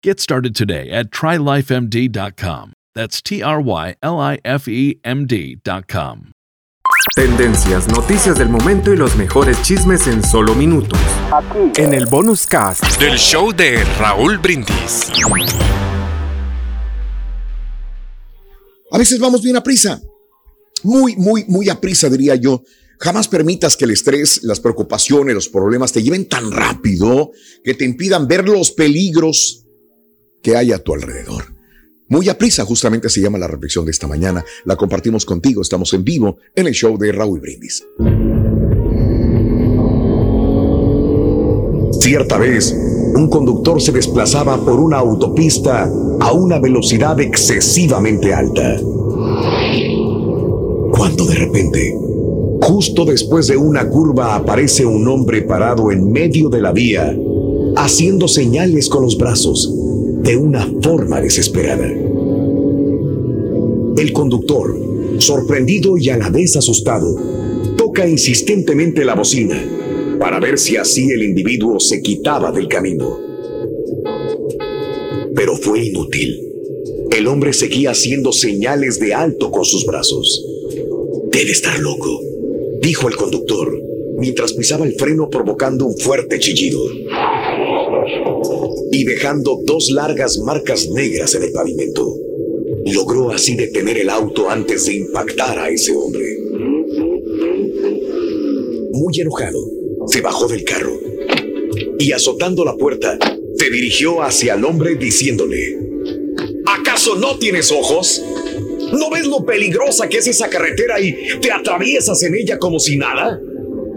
Get started today at trylifemd.com. That's T R Y L I F E M D.com. Tendencias, noticias del momento y los mejores chismes en solo minutos. En el bonus cast del show de Raúl Brindis. A veces vamos bien a prisa muy, muy, muy a prisa, diría yo. Jamás permitas que el estrés, las preocupaciones, los problemas te lleven tan rápido que te impidan ver los peligros que hay a tu alrededor. Muy a prisa, justamente se llama la reflexión de esta mañana. La compartimos contigo. Estamos en vivo en el show de Raúl Brindis. Cierta vez, un conductor se desplazaba por una autopista a una velocidad excesivamente alta cuando de repente, justo después de una curva aparece un hombre parado en medio de la vía, haciendo señales con los brazos de una forma desesperada. El conductor, sorprendido y a la vez asustado, toca insistentemente la bocina para ver si así el individuo se quitaba del camino. Pero fue inútil. El hombre seguía haciendo señales de alto con sus brazos. Debe estar loco, dijo el conductor, mientras pisaba el freno provocando un fuerte chillido y dejando dos largas marcas negras en el pavimento. Logró así detener el auto antes de impactar a ese hombre. Muy enojado, se bajó del carro y azotando la puerta, se dirigió hacia el hombre diciéndole, ¿acaso no tienes ojos? ¿No ves lo peligrosa que es esa carretera y te atraviesas en ella como si nada?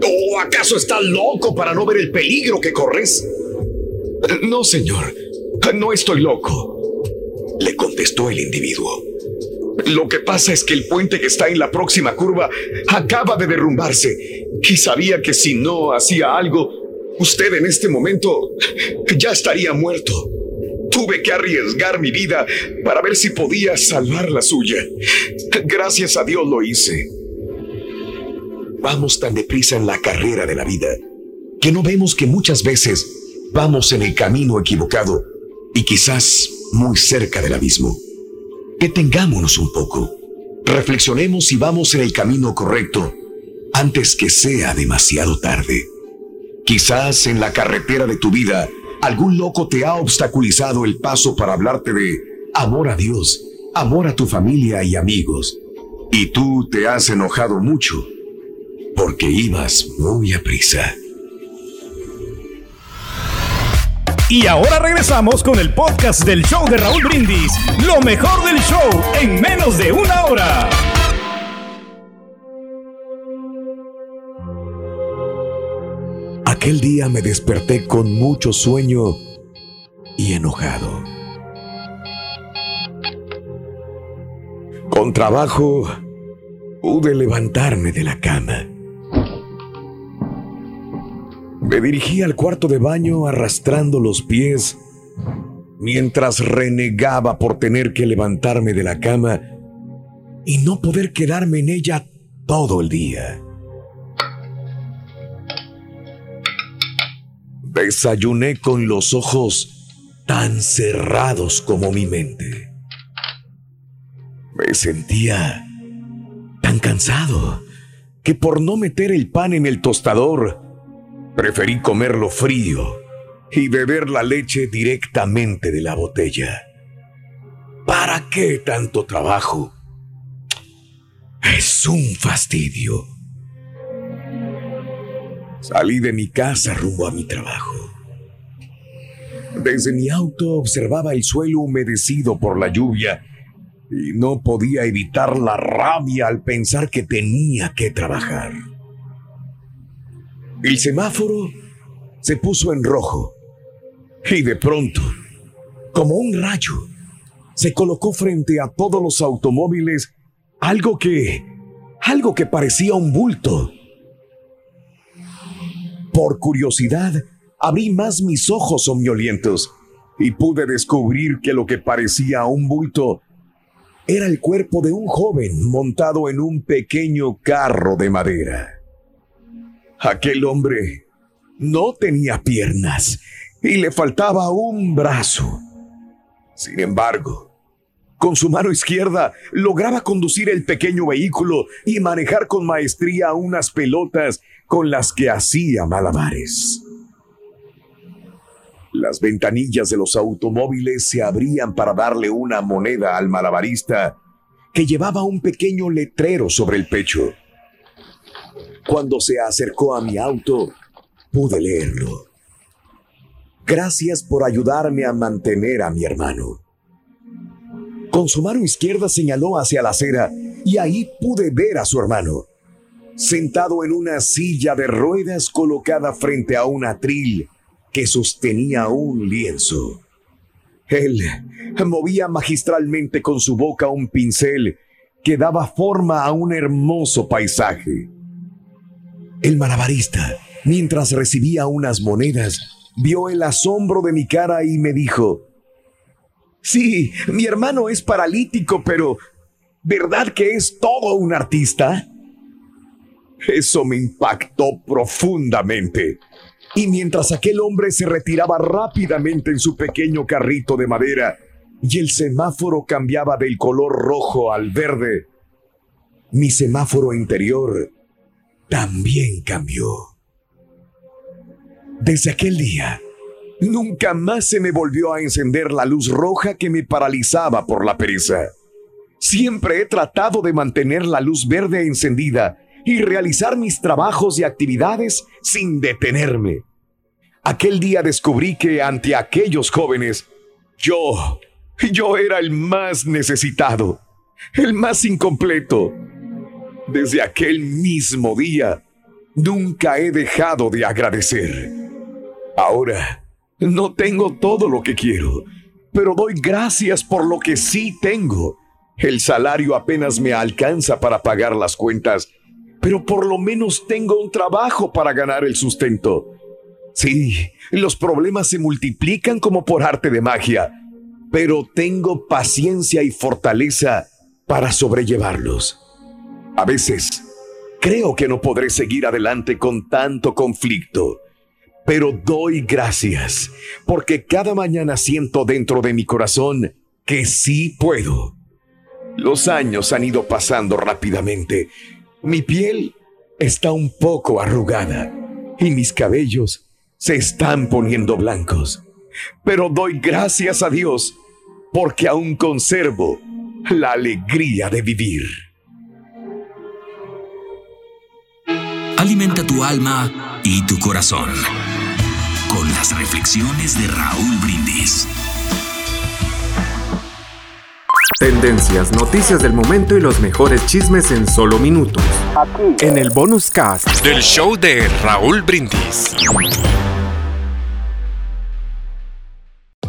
¿O acaso estás loco para no ver el peligro que corres? No, señor, no estoy loco, le contestó el individuo. Lo que pasa es que el puente que está en la próxima curva acaba de derrumbarse y sabía que si no hacía algo, usted en este momento ya estaría muerto. Tuve que arriesgar mi vida para ver si podía salvar la suya. Gracias a Dios lo hice. Vamos tan deprisa en la carrera de la vida que no vemos que muchas veces vamos en el camino equivocado y quizás muy cerca del abismo. Detengámonos un poco. Reflexionemos si vamos en el camino correcto antes que sea demasiado tarde. Quizás en la carretera de tu vida Algún loco te ha obstaculizado el paso para hablarte de amor a Dios, amor a tu familia y amigos. Y tú te has enojado mucho porque ibas muy a prisa. Y ahora regresamos con el podcast del show de Raúl Brindis, lo mejor del show en menos de una hora. Aquel día me desperté con mucho sueño y enojado. Con trabajo pude levantarme de la cama. Me dirigí al cuarto de baño arrastrando los pies mientras renegaba por tener que levantarme de la cama y no poder quedarme en ella todo el día. Desayuné con los ojos tan cerrados como mi mente. Me sentía tan cansado que por no meter el pan en el tostador, preferí comerlo frío y beber la leche directamente de la botella. ¿Para qué tanto trabajo? Es un fastidio. Salí de mi casa rumbo a mi trabajo. Desde mi auto observaba el suelo humedecido por la lluvia y no podía evitar la rabia al pensar que tenía que trabajar. El semáforo se puso en rojo y de pronto, como un rayo, se colocó frente a todos los automóviles algo que, algo que parecía un bulto por curiosidad, abrí más mis ojos somnolientos y pude descubrir que lo que parecía un bulto era el cuerpo de un joven montado en un pequeño carro de madera. Aquel hombre no tenía piernas y le faltaba un brazo. Sin embargo, con su mano izquierda lograba conducir el pequeño vehículo y manejar con maestría unas pelotas con las que hacía malabares. Las ventanillas de los automóviles se abrían para darle una moneda al malabarista que llevaba un pequeño letrero sobre el pecho. Cuando se acercó a mi auto, pude leerlo. Gracias por ayudarme a mantener a mi hermano. Con su mano izquierda señaló hacia la acera y ahí pude ver a su hermano sentado en una silla de ruedas colocada frente a un atril que sostenía un lienzo. Él movía magistralmente con su boca un pincel que daba forma a un hermoso paisaje. El malabarista, mientras recibía unas monedas, vio el asombro de mi cara y me dijo, Sí, mi hermano es paralítico, pero ¿verdad que es todo un artista? Eso me impactó profundamente. Y mientras aquel hombre se retiraba rápidamente en su pequeño carrito de madera y el semáforo cambiaba del color rojo al verde, mi semáforo interior también cambió. Desde aquel día, nunca más se me volvió a encender la luz roja que me paralizaba por la pereza. Siempre he tratado de mantener la luz verde encendida y realizar mis trabajos y actividades sin detenerme. Aquel día descubrí que ante aquellos jóvenes, yo, yo era el más necesitado, el más incompleto. Desde aquel mismo día, nunca he dejado de agradecer. Ahora, no tengo todo lo que quiero, pero doy gracias por lo que sí tengo. El salario apenas me alcanza para pagar las cuentas pero por lo menos tengo un trabajo para ganar el sustento. Sí, los problemas se multiplican como por arte de magia, pero tengo paciencia y fortaleza para sobrellevarlos. A veces, creo que no podré seguir adelante con tanto conflicto, pero doy gracias porque cada mañana siento dentro de mi corazón que sí puedo. Los años han ido pasando rápidamente mi piel está un poco arrugada y mis cabellos se están poniendo blancos. Pero doy gracias a Dios porque aún conservo la alegría de vivir. Alimenta tu alma y tu corazón con las reflexiones de Raúl Brindis. Tendencias, noticias del momento y los mejores chismes en solo minutos. Aquí. En el bonus cast del show de Raúl Brindis.